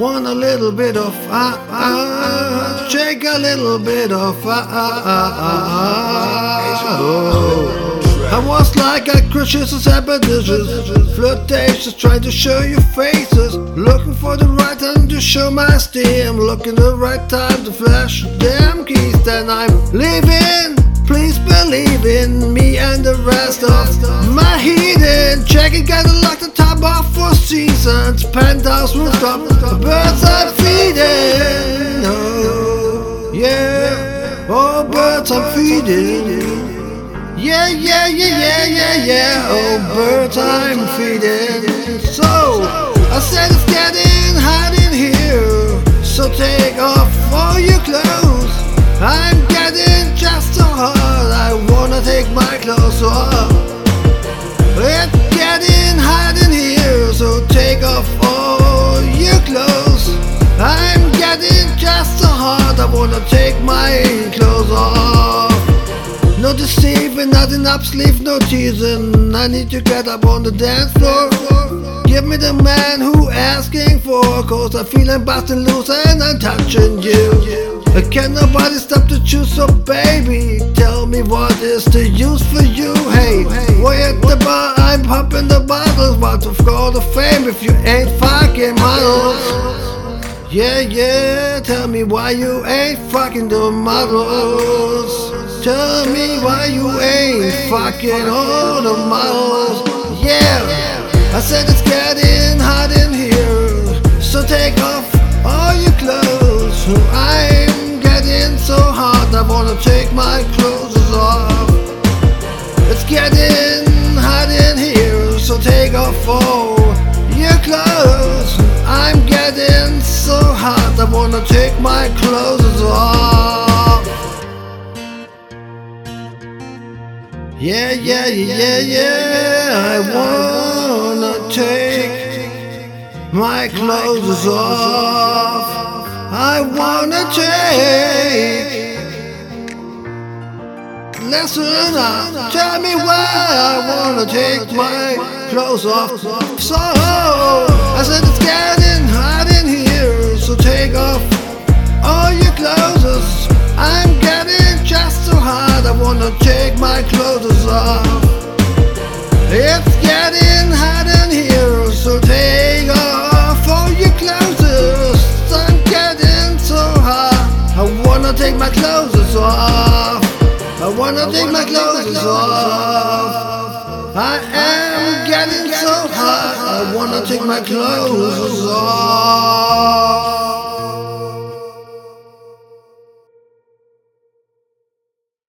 Want a little bit of ah ah, shake a little bit of ah ah ah ah. Oh. I was like a crucious appetitious, flirtatious, trying to show you faces, looking for the right time to show my steam, looking the right time to flash damn keys. Then I'm leaving. Please believe in me and the rest of my heathen. Check it, gotta seasons. Penthouse rooftop, the birds are feeding. Oh, yeah, oh, birds are feeding. Yeah, yeah, yeah, yeah, yeah, yeah. Oh, birds I'm feeding. So, I said it's getting hot in here. So take off all your clothes. I'm getting just so hot. I wanna take my clothes off. Wanna take my clothes off. No deceiving, nothing up sleeve, no teasing. I need to get up on the dance floor. Give me the man who asking for, cause I feel I'm busting loose and I'm touching you. Can nobody stop to choose, so baby, tell me what is the use for you? Hey, way at the bar, I'm popping the bottles. Of call the fame if you ain't fucking models? Yeah, yeah, tell me why you ain't fucking the models. Tell me why you ain't fucking all the models. Yeah, I said it's getting hot in here, so take off all your clothes. I'm getting so hot, I wanna take my clothes off. It's getting hot in here, so take off all hot, I wanna take my clothes off. Yeah, yeah, yeah, yeah. I wanna take my clothes off. I wanna take. Listen up, tell me why I wanna take my clothes off. So I said it's getting hot, I wanna take my clothes off. It's getting hot in here, so take off all your clothes. I'm getting so hot, I wanna take my clothes off. I wanna take my clothes off. I am getting so hot, I wanna take my clothes off.